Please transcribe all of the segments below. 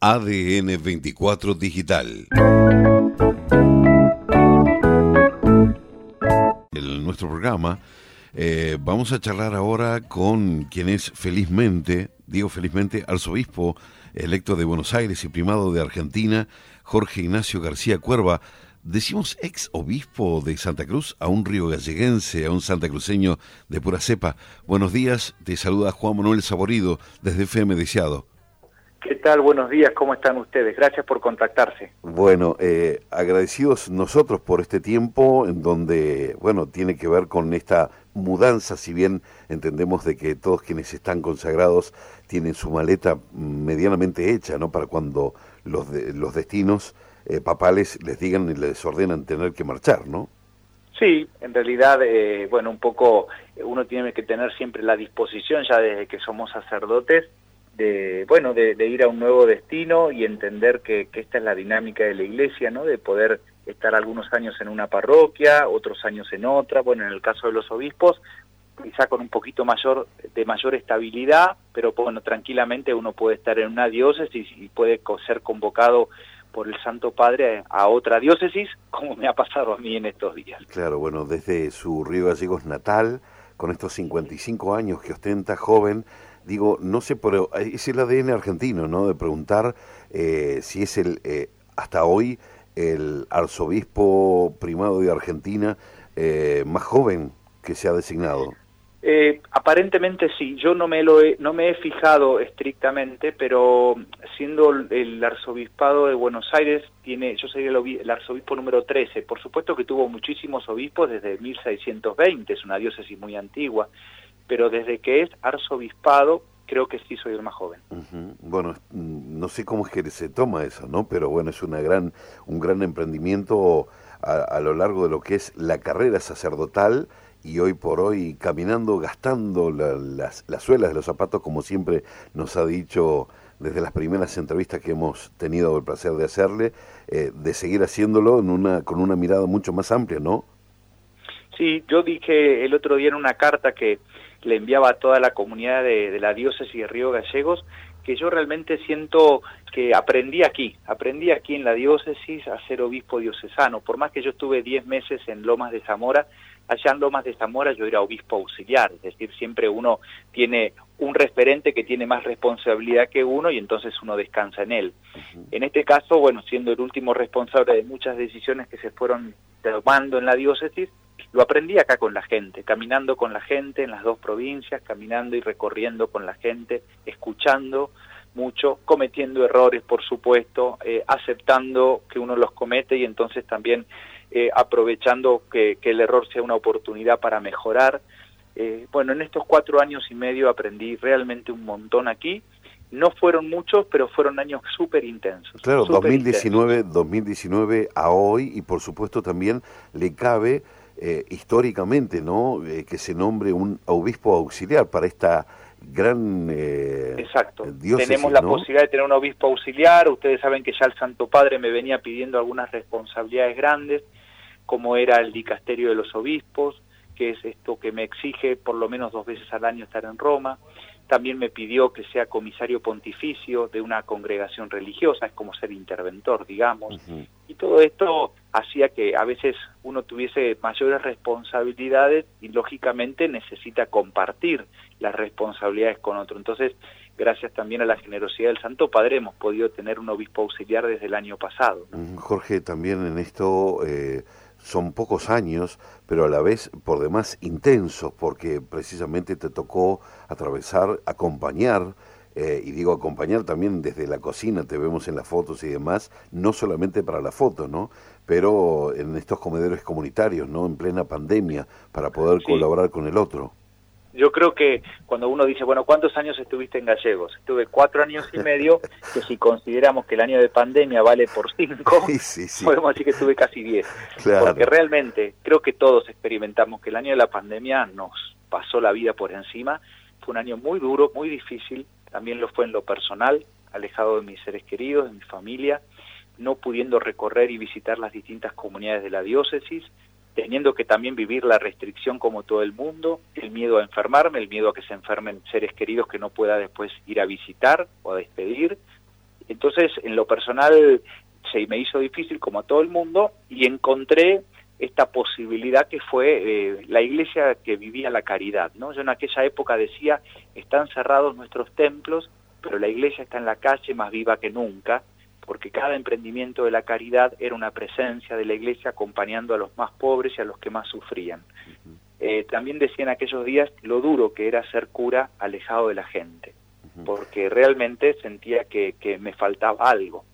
ADN 24 Digital. En nuestro programa eh, vamos a charlar ahora con quien es felizmente, digo felizmente, arzobispo electo de Buenos Aires y primado de Argentina, Jorge Ignacio García Cuerva. Decimos ex obispo de Santa Cruz a un río galleguense, a un santacruceño de pura cepa. Buenos días, te saluda Juan Manuel Saborido desde FM Deseado. ¿Qué tal? Buenos días, ¿cómo están ustedes? Gracias por contactarse. Bueno, eh, agradecidos nosotros por este tiempo en donde, bueno, tiene que ver con esta mudanza, si bien entendemos de que todos quienes están consagrados tienen su maleta medianamente hecha, ¿no? Para cuando los, los destinos eh, papales les digan y les ordenan tener que marchar, ¿no? Sí, en realidad, eh, bueno, un poco uno tiene que tener siempre la disposición, ya desde que somos sacerdotes, de bueno de, ir a un nuevo destino y entender que, esta es la dinámica de la iglesia no de poder estar algunos años en una parroquia otros años en otra. Bueno en el caso de los obispos quizá con un poquito mayor de mayor estabilidad pero bueno tranquilamente uno puede estar en una diócesis y puede ser convocado por el Santo Padre a otra diócesis como me ha pasado a mí en estos días. Claro bueno desde su Río Gallegos natal con estos 55 años que ostenta joven digo, no sé, pero es el ADN argentino, ¿no? De preguntar eh, si es el, eh, hasta hoy, el arzobispo primado de Argentina eh, más joven que se ha designado. aparentemente sí, yo no me, lo he, no me he fijado estrictamente, pero siendo el arzobispado de Buenos Aires, tiene, yo sería el, el, arzobispo número 13, por supuesto que tuvo muchísimos obispos desde 1620, es una diócesis muy antigua, pero desde que es arzobispado, creo que sí soy el más joven. Bueno, no sé cómo es que se toma eso, ¿no? Pero bueno, es una gran, un gran emprendimiento a, lo largo de lo que es la carrera sacerdotal y hoy por hoy caminando, gastando las, las suelas de los zapatos, como siempre nos ha dicho desde las primeras entrevistas que hemos tenido el placer de hacerle, eh, de seguir haciéndolo en una, con una mirada mucho más amplia, ¿no? Sí, yo dije el otro día en una carta que le enviaba a toda la comunidad de, la diócesis de Río Gallegos, que yo realmente siento que aprendí aquí, aprendí aquí en la diócesis a ser obispo diocesano, por más que yo estuve 10 meses en Lomas de Zamora, allá en Lomas de Zamora yo era obispo auxiliar, es decir, siempre uno tiene un referente que tiene más responsabilidad que uno y entonces uno descansa en él. En este caso, bueno, siendo el último responsable de muchas decisiones que se fueron tomando en la diócesis, lo aprendí acá con la gente, caminando con la gente en las dos provincias, caminando y recorriendo con la gente, escuchando mucho, cometiendo errores, por supuesto, eh, aceptando que uno los comete y entonces también eh, aprovechando que, el error sea una oportunidad para mejorar. Eh, bueno, en estos cuatro años y medio aprendí realmente un montón aquí. No fueron muchos, pero fueron años súper intensos. Claro, 2019, 2019 a hoy y por supuesto también le cabe eh, históricamente, ¿no? Eh, que se nombre un obispo auxiliar para esta gran eh, Exacto. Tenemos la posibilidad de tener un obispo auxiliar. Ustedes saben que ya el Santo Padre me venía pidiendo algunas responsabilidades grandes, como era el dicasterio de los obispos, que es esto que me exige por lo menos dos veces al año estar en Roma también me pidió que sea comisario pontificio de una congregación religiosa, es como ser interventor, digamos, y todo esto hacía que a veces uno tuviese mayores responsabilidades y lógicamente necesita compartir las responsabilidades con otro. Entonces, gracias también a la generosidad del Santo Padre hemos podido tener un obispo auxiliar desde el año pasado. Jorge, también en esto... Eh son pocos años, pero a la vez por demás intensos, porque precisamente te tocó atravesar, acompañar, eh, y digo acompañar también desde la cocina, te vemos en las fotos y demás, no solamente para la foto, ¿no? Pero en estos comedores comunitarios, ¿no? En plena pandemia, para poder colaborar con el otro. Yo creo que cuando uno dice, bueno, ¿cuántos años estuviste en Gallegos? Estuve cuatro años y medio, que si consideramos que el año de pandemia vale por cinco, podemos decir que estuve casi diez. Porque realmente creo que todos experimentamos que el año de la pandemia nos pasó la vida por encima. Fue un año muy duro, muy difícil, también lo fue en lo personal, alejado de mis seres queridos, de mi familia, no pudiendo recorrer y visitar las distintas comunidades de la diócesis, teniendo que también vivir la restricción como todo el mundo, el miedo a enfermarme, el miedo a que se enfermen seres queridos que no pueda después ir a visitar o a despedir, Entonces, en lo personal, se me hizo difícil como a todo el mundo y encontré esta posibilidad que fue eh, la iglesia que vivía la caridad, ¿no? Yo en aquella época decía, están cerrados nuestros templos, pero la iglesia está en la calle más viva que nunca, porque cada emprendimiento de la caridad era una presencia de la iglesia acompañando a los más pobres y a los que más sufrían. Eh, también decía en aquellos días lo duro que era ser cura alejado de la gente, porque realmente sentía que, que me faltaba algo.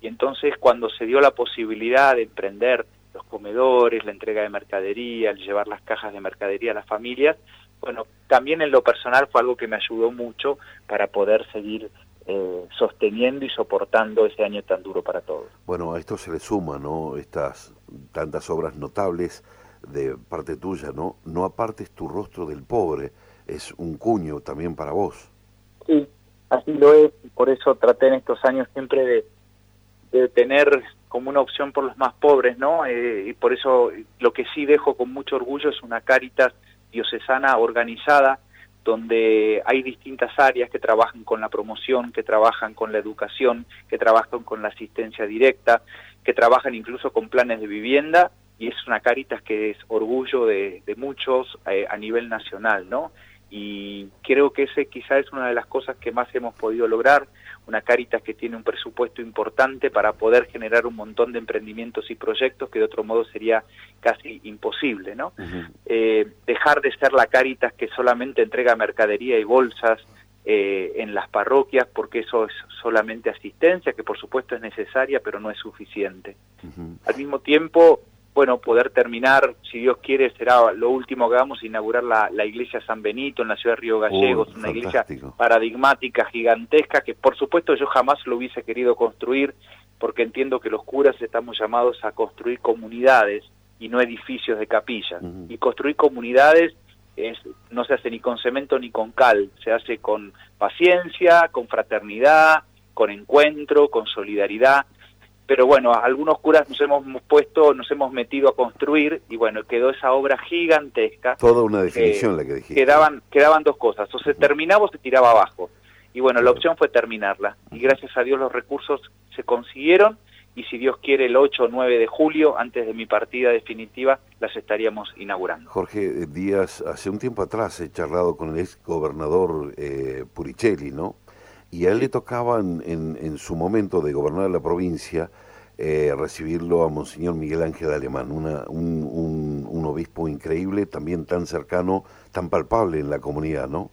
Y entonces cuando se dio la posibilidad de emprender los comedores, la entrega de mercadería, el llevar las cajas de mercadería a las familias, bueno, también en lo personal fue algo que me ayudó mucho para poder seguir eh, sosteniendo y soportando ese año tan duro para todos. Bueno, a esto se le suma, ¿no? Estas tantas obras notables de parte tuya, ¿no? No apartes tu rostro del pobre, es un cuño también para vos. Sí, así lo es, por eso traté en estos años siempre de, de tener como una opción por los más pobres, ¿no? Eh, y por eso lo que sí dejo con mucho orgullo es una Caritas diocesana organizada, donde hay distintas áreas que trabajan con la promoción, que trabajan con la educación, que trabajan con la asistencia directa, que trabajan incluso con planes de vivienda, y es una Caritas que es orgullo de, muchos eh, a nivel nacional, ¿no? Y creo que ese quizá es una de las cosas que más hemos podido lograr, una Caritas que tiene un presupuesto importante para poder generar un montón de emprendimientos y proyectos que de otro modo sería casi imposible, ¿no? Eh, dejar de ser la Caritas que solamente entrega mercadería y bolsas eh, en las parroquias, porque eso es solamente asistencia, que por supuesto es necesaria, pero no es suficiente. Al mismo tiempo, bueno, poder terminar, si Dios quiere, será lo último que hagamos, inaugurar la, la iglesia San Benito en la ciudad de Río Gallegos, una iglesia paradigmática, gigantesca, que por supuesto yo jamás lo hubiese querido construir, porque entiendo que los curas estamos llamados a construir comunidades y no edificios de capillas. Y construir comunidades es, no se hace ni con cemento ni con cal, se hace con paciencia, con fraternidad, con encuentro, con solidaridad pero bueno, algunos curas nos hemos puesto, nos hemos metido a construir y bueno, quedó esa obra gigantesca. Toda una definición la que dijiste. Quedaban, quedaban dos cosas, o se terminaba o se tiraba abajo. Y bueno, la opción fue terminarla. Y gracias a Dios los recursos se consiguieron y si Dios quiere el 8 o 9 de julio, antes de mi partida definitiva, las estaríamos inaugurando. Jorge Díaz, hace un tiempo atrás he charlado con el ex gobernador eh, Puricelli, ¿no? Y a él le tocaba en, su momento de gobernar la provincia eh, recibirlo a Monseñor Miguel Ángel Alemán, una, un, obispo increíble, también tan cercano, tan palpable en la comunidad, ¿no?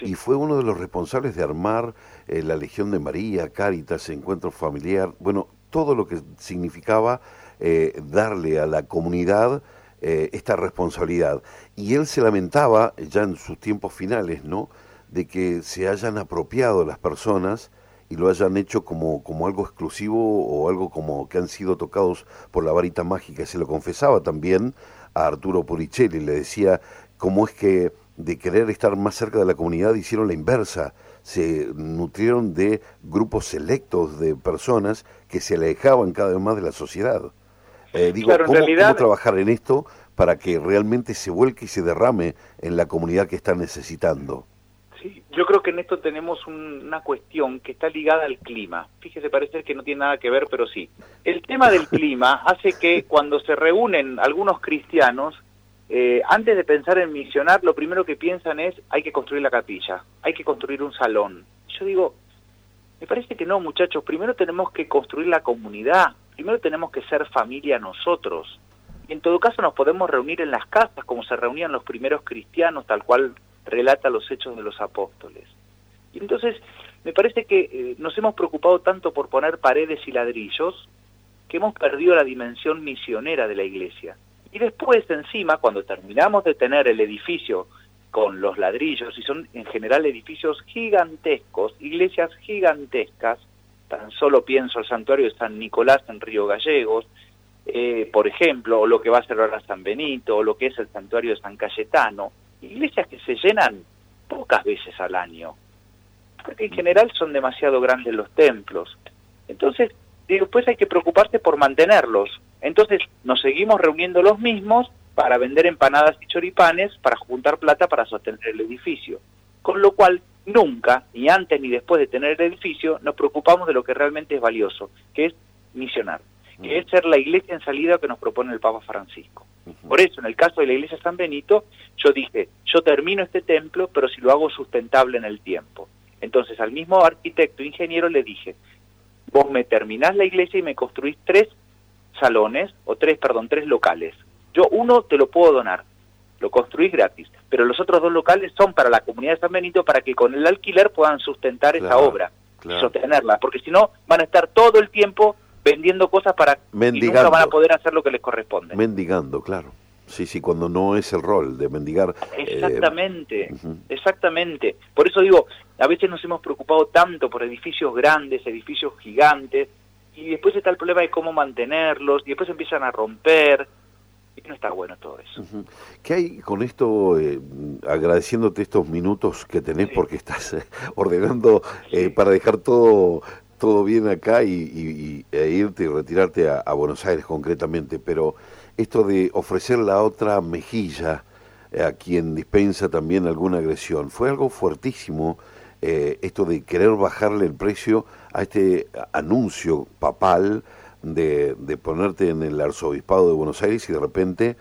Y fue uno de los responsables de armar eh, la Legión de María, Cáritas, Encuentro Familiar, bueno, todo lo que significaba eh, darle a la comunidad esta responsabilidad. Y él se lamentaba, ya en sus tiempos finales, ¿no?, de que se hayan apropiado las personas y lo hayan hecho como, como algo exclusivo o algo como que han sido tocados por la varita mágica. Se lo confesaba también a Arturo Puricelli, le decía cómo es que de querer estar más cerca de la comunidad hicieron la inversa, se nutrieron de grupos selectos de personas que se alejaban cada vez más de la sociedad. Eh, digo, ¿cómo trabajar en esto para que realmente se vuelque y se derrame en la comunidad que está necesitando? Yo creo que en esto tenemos una cuestión que está ligada al clima. Fíjese, parece que no tiene nada que ver, pero sí. El tema del clima hace que cuando se reúnen algunos cristianos, eh, antes de pensar en misionar, lo primero que piensan es hay que construir la capilla, hay que construir un salón. Yo digo, me parece que no, muchachos, primero tenemos que construir la comunidad, primero tenemos que ser familia nosotros. Y en todo caso nos podemos reunir en las casas como se reunían los primeros cristianos, tal cual relata los hechos de los apóstoles. Y entonces me parece que eh, nos hemos preocupado tanto por poner paredes y ladrillos que hemos perdido la dimensión misionera de la iglesia. Y después, encima, cuando terminamos de tener el edificio con los ladrillos, y son en general edificios gigantescos, iglesias gigantescas, tan solo pienso el santuario de San Nicolás en Río Gallegos, eh, por ejemplo, o lo que va a ser ahora San Benito, o lo que es el santuario de San Cayetano, iglesias que se llenan pocas veces al año, porque en general son demasiado grandes los templos. Entonces, después hay que preocuparse por mantenerlos. Entonces, nos seguimos reuniendo los mismos para vender empanadas y choripanes, para juntar plata para sostener el edificio. Con lo cual, nunca, ni antes ni después de tener el edificio, nos preocupamos de lo que realmente es valioso, que es misionar, que es ser la iglesia en salida que nos propone el Papa Francisco. Por eso, en el caso de la iglesia San Benito, yo dije, yo termino este templo, pero si lo hago sustentable en el tiempo. Entonces, al mismo arquitecto, ingeniero, le dije, vos me terminás la iglesia y me construís tres salones, o tres, perdón, tres locales. Yo uno te lo puedo donar, lo construís gratis, pero los otros dos locales son para la comunidad de San Benito para que con el alquiler puedan sustentar esa obra y sostenerla, porque si no van a estar todo el tiempo vendiendo cosas para Mendigando. y nunca van a poder hacer lo que les corresponde. Mendigando, claro. Sí, sí, cuando no es el rol de mendigar. Eh, exactamente, exactamente. Por eso digo, a veces nos hemos preocupado tanto por edificios grandes, edificios gigantes, y después está el problema de cómo mantenerlos, y después empiezan a romper, y no está bueno todo eso. ¿Qué hay con esto, eh, agradeciéndote estos minutos que tenés porque estás eh, ordenando eh, para dejar todo todo bien acá y, e irte y retirarte a, Buenos Aires concretamente, pero esto de ofrecer la otra mejilla a quien dispensa también alguna agresión, fue algo fuertísimo esto de querer bajarle el precio a este anuncio papal de, de, ponerte en el arzobispado de Buenos Aires y de repente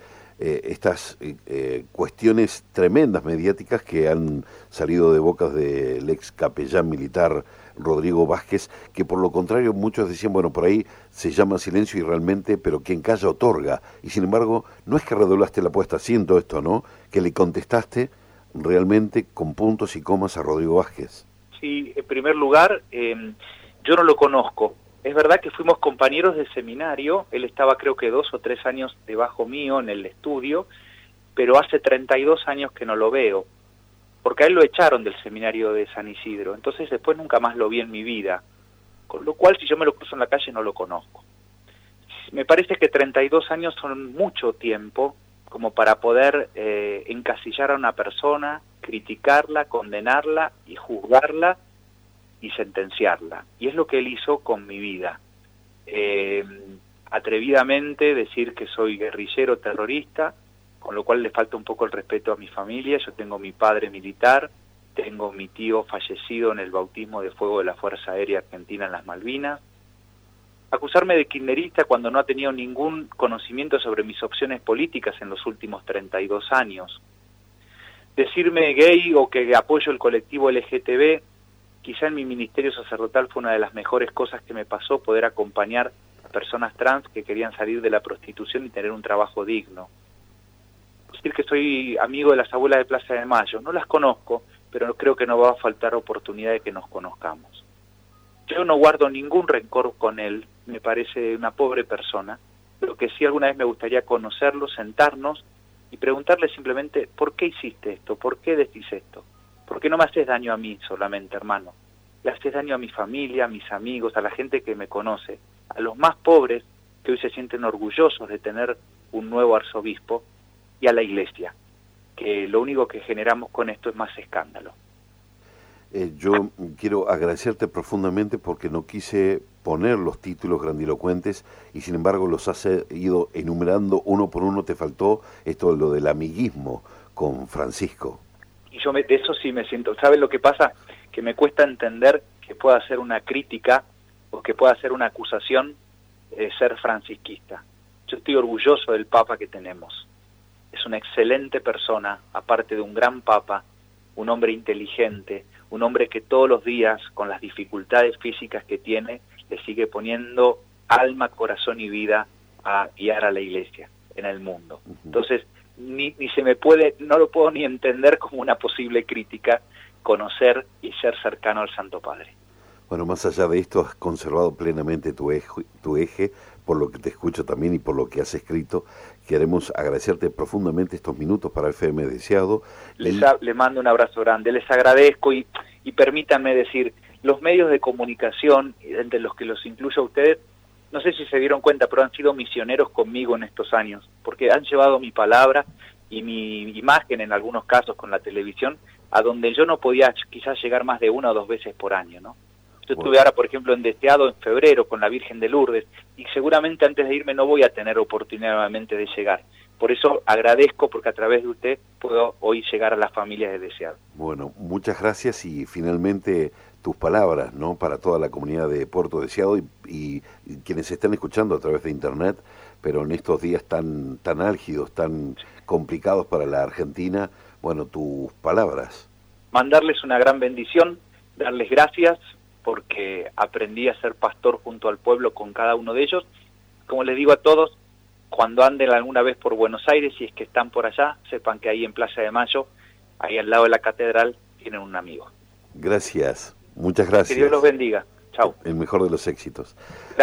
eh, estas eh, eh, cuestiones tremendas mediáticas que han salido de bocas del ex capellán militar Rodrigo Vázquez, que por lo contrario muchos decían, bueno, por ahí se llama silencio y realmente, pero quien calla otorga. Y sin embargo, no es que redoblaste la apuesta, siento esto, ¿no? Que le contestaste realmente con puntos y comas a Rodrigo Vázquez. Sí, en primer lugar, yo no lo conozco, es verdad que fuimos compañeros de seminario, él estaba creo que dos o tres años debajo mío en el estudio, pero hace 32 años que no lo veo, porque a él lo echaron del seminario de San Isidro, entonces después nunca más lo vi en mi vida, con lo cual si yo me lo cruzo en la calle no lo conozco. Me parece que 32 años son mucho tiempo como para poder eh, encasillar a una persona, criticarla, condenarla y juzgarla y sentenciarla. Y es lo que él hizo con mi vida. Eh, atrevidamente decir que soy guerrillero terrorista, con lo cual le falta un poco el respeto a mi familia. Yo tengo mi padre militar, tengo mi tío fallecido en el bautismo de fuego de la Fuerza Aérea Argentina en las Malvinas. Acusarme de kirchnerista cuando no ha tenido ningún conocimiento sobre mis opciones políticas en los últimos 32 años. Decirme gay o que apoyo el colectivo LGTB quizá en mi ministerio sacerdotal fue una de las mejores cosas que me pasó poder acompañar a personas trans que querían salir de la prostitución y tener un trabajo digno. Decir que soy amigo de las abuelas de Plaza de Mayo, no las conozco, pero creo que no va a faltar oportunidad de que nos conozcamos. Yo no guardo ningún rencor con él, me parece una pobre persona, pero que sí alguna vez me gustaría conocerlo, sentarnos y preguntarle simplemente, ¿por qué hiciste esto? ¿Por qué decís esto? Porque no me haces daño a mí solamente, hermano. Le haces daño a mi familia, a mis amigos, a la gente que me conoce, a los más pobres que hoy se sienten orgullosos de tener un nuevo arzobispo y a la iglesia, que lo único que generamos con esto es más escándalo. Eh, yo quiero agradecerte profundamente porque no quise poner los títulos grandilocuentes y sin embargo los has ido enumerando uno por uno. Te faltó esto, lo del amiguismo con Francisco y yo de eso sí me siento. ¿Sabes lo que pasa? Que me cuesta entender que pueda ser una crítica o que pueda ser una acusación de ser francisquista. Yo estoy orgulloso del Papa que tenemos. Es una excelente persona, aparte de un gran Papa, un hombre inteligente, un hombre que todos los días, con las dificultades físicas que tiene, le sigue poniendo alma, corazón y vida a guiar a la iglesia en el mundo. Entonces, ni, ni se me puede, no lo puedo ni entender como una posible crítica, conocer y ser cercano al Santo Padre. Bueno, más allá de esto, has conservado plenamente tu eje, tu eje, por lo que te escucho también y por lo que has escrito. Queremos agradecerte profundamente estos minutos para el FM Deseado. Les, le mando un abrazo grande, les agradezco y, y permítanme decir, los medios de comunicación, entre los que los incluyo a ustedes, no sé si se dieron cuenta, pero han sido misioneros conmigo en estos años, porque han llevado mi palabra y mi imagen en algunos casos con la televisión a donde yo no podía quizás llegar más de una o dos veces por año, ¿no? Yo estuve ahora, por ejemplo, en Deseado en febrero con la Virgen de Lourdes y seguramente antes de irme no voy a tener oportunidad nuevamente de llegar. Por eso agradezco porque a través de usted puedo hoy llegar a las familias de Deseado. Bueno, muchas gracias y finalmente tus palabras, ¿no? Para toda la comunidad de Puerto Deseado y, y, quienes están escuchando a través de internet, pero en estos días tan tan álgidos, tan complicados para la Argentina, bueno, tus palabras. Mandarles una gran bendición, darles gracias porque aprendí a ser pastor junto al pueblo con cada uno de ellos. Como les digo a todos, cuando anden alguna vez por Buenos Aires, si es que están por allá, sepan que ahí en Plaza de Mayo, ahí al lado de la catedral, tienen un amigo. Gracias, muchas gracias. Que Dios los bendiga. Chao. El mejor de los éxitos.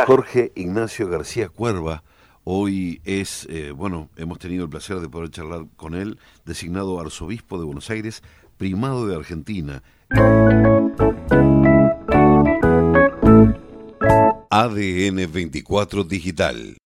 Jorge Ignacio García Cuerva, hoy es, eh, bueno, hemos tenido el placer de poder charlar con él, designado arzobispo de Buenos Aires, primado de Argentina. ADN 24 Digital